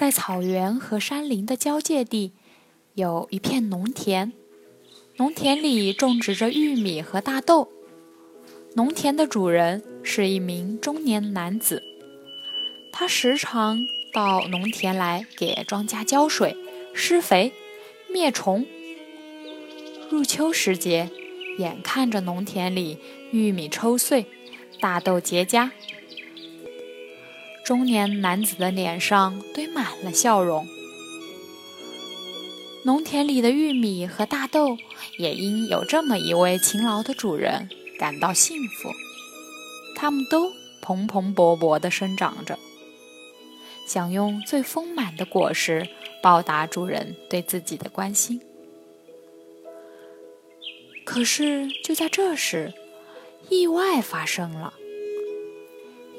在草原和山林的交界地，有一片农田。农田里种植着玉米和大豆。农田的主人是一名中年男子，他时常到农田来给庄稼浇水、施肥、灭虫。入秋时节，眼看着农田里玉米抽穗，大豆结荚。中年男子的脸上堆满了笑容，农田里的玉米和大豆也因有这么一位勤劳的主人感到幸福，它们都蓬蓬勃勃地生长着，想用最丰满的果实报答主人对自己的关心。可是就在这时，意外发生了。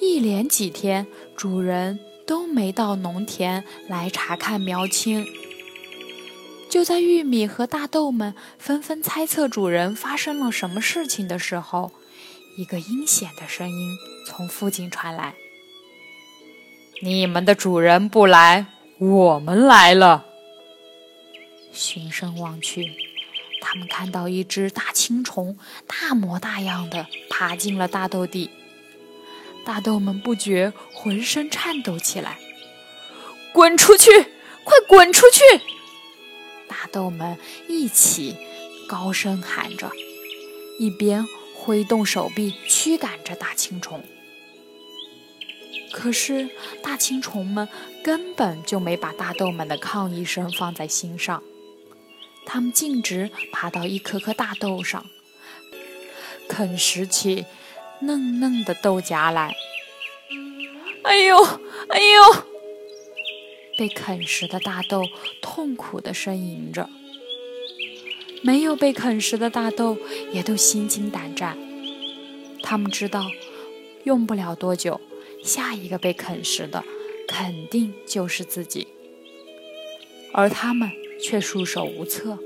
一连几天，主人都没到农田来查看苗青。就在玉米和大豆们纷纷猜测主人发生了什么事情的时候，一个阴险的声音从附近传来：“你们的主人不来，我们来了。”循声望去，他们看到一只大青虫，大模大样的爬进了大豆地。大豆们不觉浑身颤抖起来，滚出去！快滚出去！大豆们一起高声喊着，一边挥动手臂驱赶着大青虫。可是大青虫们根本就没把大豆们的抗议声放在心上，它们径直爬到一颗颗大豆上，啃食起。嫩嫩的豆荚来，哎呦，哎呦！被啃食的大豆痛苦地呻吟着。没有被啃食的大豆也都心惊胆战，他们知道，用不了多久，下一个被啃食的肯定就是自己，而他们却束手无策。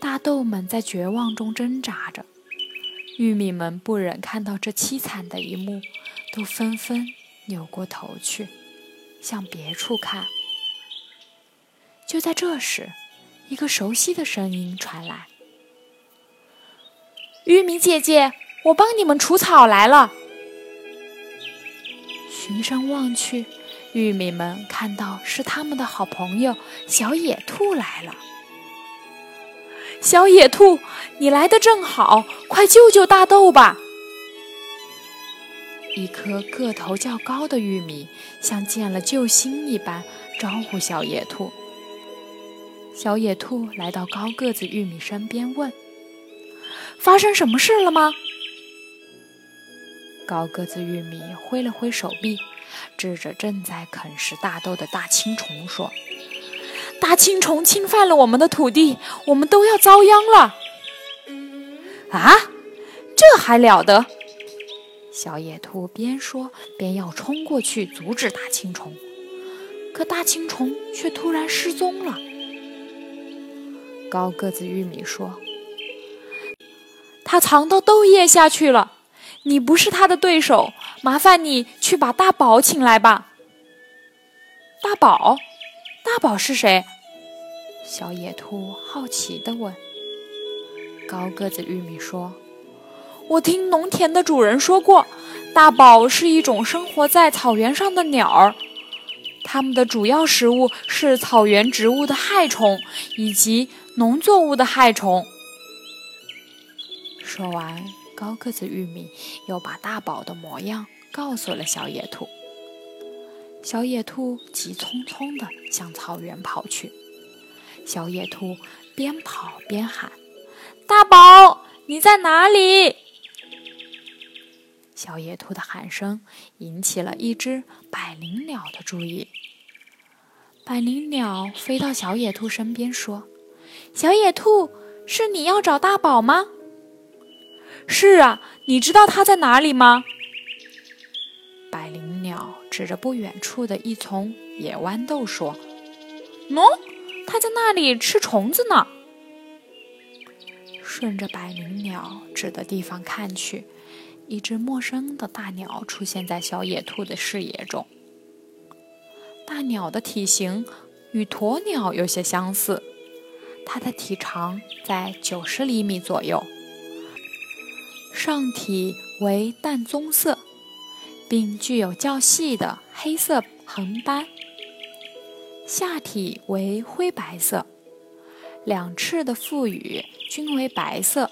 大豆们在绝望中挣扎着。玉米们不忍看到这凄惨的一幕，都纷纷扭过头去，向别处看。就在这时，一个熟悉的声音传来：“玉米姐姐，我帮你们除草来了。”循声望去，玉米们看到是他们的好朋友小野兔来了。小野兔，你来的正好，快救救大豆吧！一颗个头较高的玉米像见了救星一般招呼小野兔。小野兔来到高个子玉米身边问：“发生什么事了吗？”高个子玉米挥了挥手臂，指着正在啃食大豆的大青虫说。大青虫侵犯了我们的土地，我们都要遭殃了！啊，这还了得！小野兔边说边要冲过去阻止大青虫，可大青虫却突然失踪了。高个子玉米说：“它藏到豆叶下去了，你不是它的对手，麻烦你去把大宝请来吧。”大宝，大宝是谁？小野兔好奇地问：“高个子玉米说，我听农田的主人说过，大宝是一种生活在草原上的鸟儿，它们的主要食物是草原植物的害虫以及农作物的害虫。”说完，高个子玉米又把大宝的模样告诉了小野兔。小野兔急匆匆地向草原跑去。小野兔边跑边喊：“大宝，你在哪里？”小野兔的喊声引起了一只百灵鸟的注意。百灵鸟飞到小野兔身边说：“小野兔，是你要找大宝吗？”“是啊，你知道他在哪里吗？”百灵鸟指着不远处的一丛野豌豆说：“喏，它在那里吃虫子呢。”顺着百灵鸟指的地方看去。一只陌生的大鸟出现在小野兔的视野中。大鸟的体型与鸵鸟有些相似，它的体长在九十厘米左右，上体为淡棕色，并具有较细的黑色横斑，下体为灰白色，两翅的腹羽均为白色。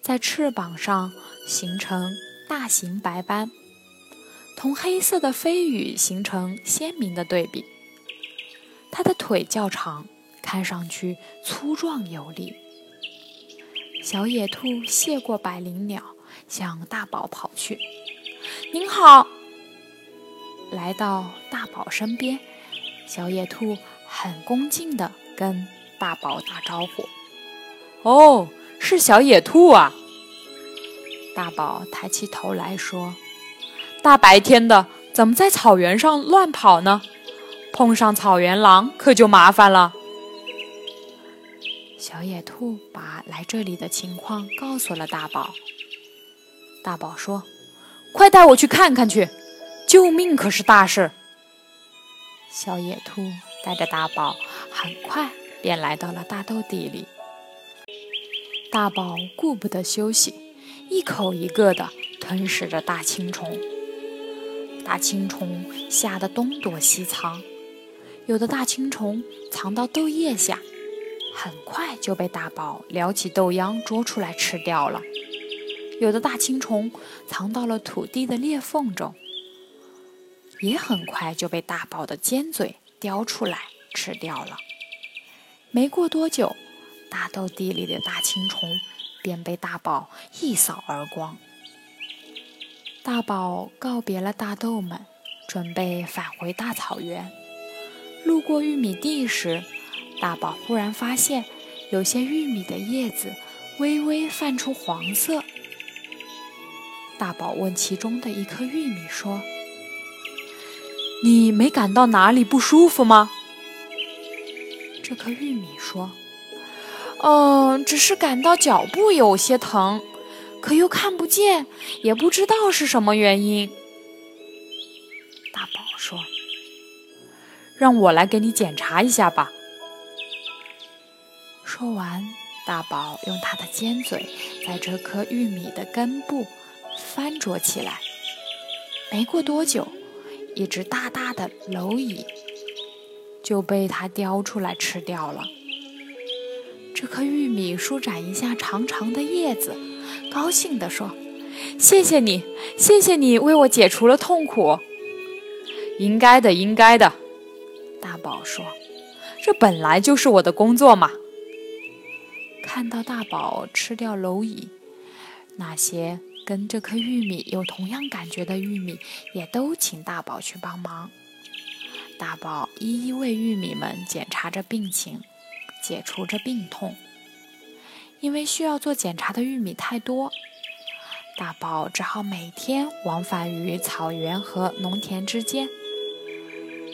在翅膀上形成大型白斑，同黑色的飞羽形成鲜明的对比。它的腿较长，看上去粗壮有力。小野兔谢过百灵鸟，向大宝跑去。您好，来到大宝身边，小野兔很恭敬地跟大宝打招呼。哦。是小野兔啊！大宝抬起头来说：“大白天的，怎么在草原上乱跑呢？碰上草原狼可就麻烦了。”小野兔把来这里的情况告诉了大宝。大宝说：“快带我去看看去，救命可是大事。”小野兔带着大宝，很快便来到了大豆地里。大宝顾不得休息，一口一个的吞噬着大青虫。大青虫吓得东躲西藏，有的大青虫藏到豆叶下，很快就被大宝撩起豆秧捉出来吃掉了；有的大青虫藏到了土地的裂缝中，也很快就被大宝的尖嘴叼出来吃掉了。没过多久。大豆地里的大青虫便被大宝一扫而光。大宝告别了大豆们，准备返回大草原。路过玉米地时，大宝忽然发现有些玉米的叶子微微泛出黄色。大宝问其中的一颗玉米说：“你没感到哪里不舒服吗？”这颗玉米说。嗯，只是感到脚部有些疼，可又看不见，也不知道是什么原因。大宝说：“让我来给你检查一下吧。”说完，大宝用他的尖嘴在这颗玉米的根部翻啄起来。没过多久，一只大大的蝼蚁就被它叼出来吃掉了。这颗玉米舒展一下长长的叶子，高兴地说：“谢谢你，谢谢你为我解除了痛苦。”应该的，应该的。大宝说：“这本来就是我的工作嘛。”看到大宝吃掉蝼蚁，那些跟这颗玉米有同样感觉的玉米也都请大宝去帮忙。大宝一一为玉米们检查着病情。解除着病痛，因为需要做检查的玉米太多，大宝只好每天往返于草原和农田之间，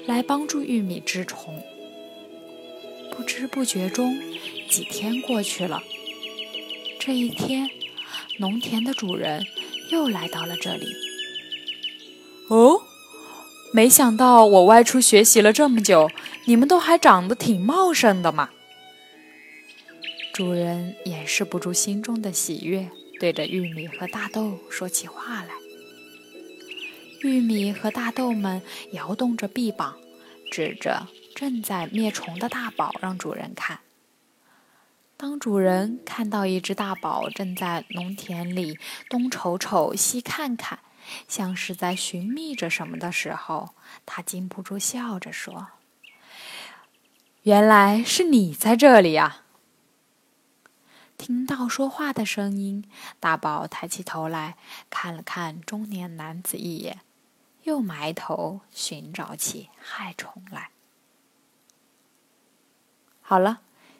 来帮助玉米治虫。不知不觉中，几天过去了。这一天，农田的主人又来到了这里。哦，没想到我外出学习了这么久，你们都还长得挺茂盛的嘛！主人掩饰不住心中的喜悦，对着玉米和大豆说起话来。玉米和大豆们摇动着臂膀，指着正在灭虫的大宝，让主人看。当主人看到一只大宝正在农田里东瞅瞅、西看看，像是在寻觅着什么的时候，他禁不住笑着说。原来是你在这里呀！”听到说话的声音，大宝抬起头来看了看中年男子一眼，又埋头寻找起害虫来。好了，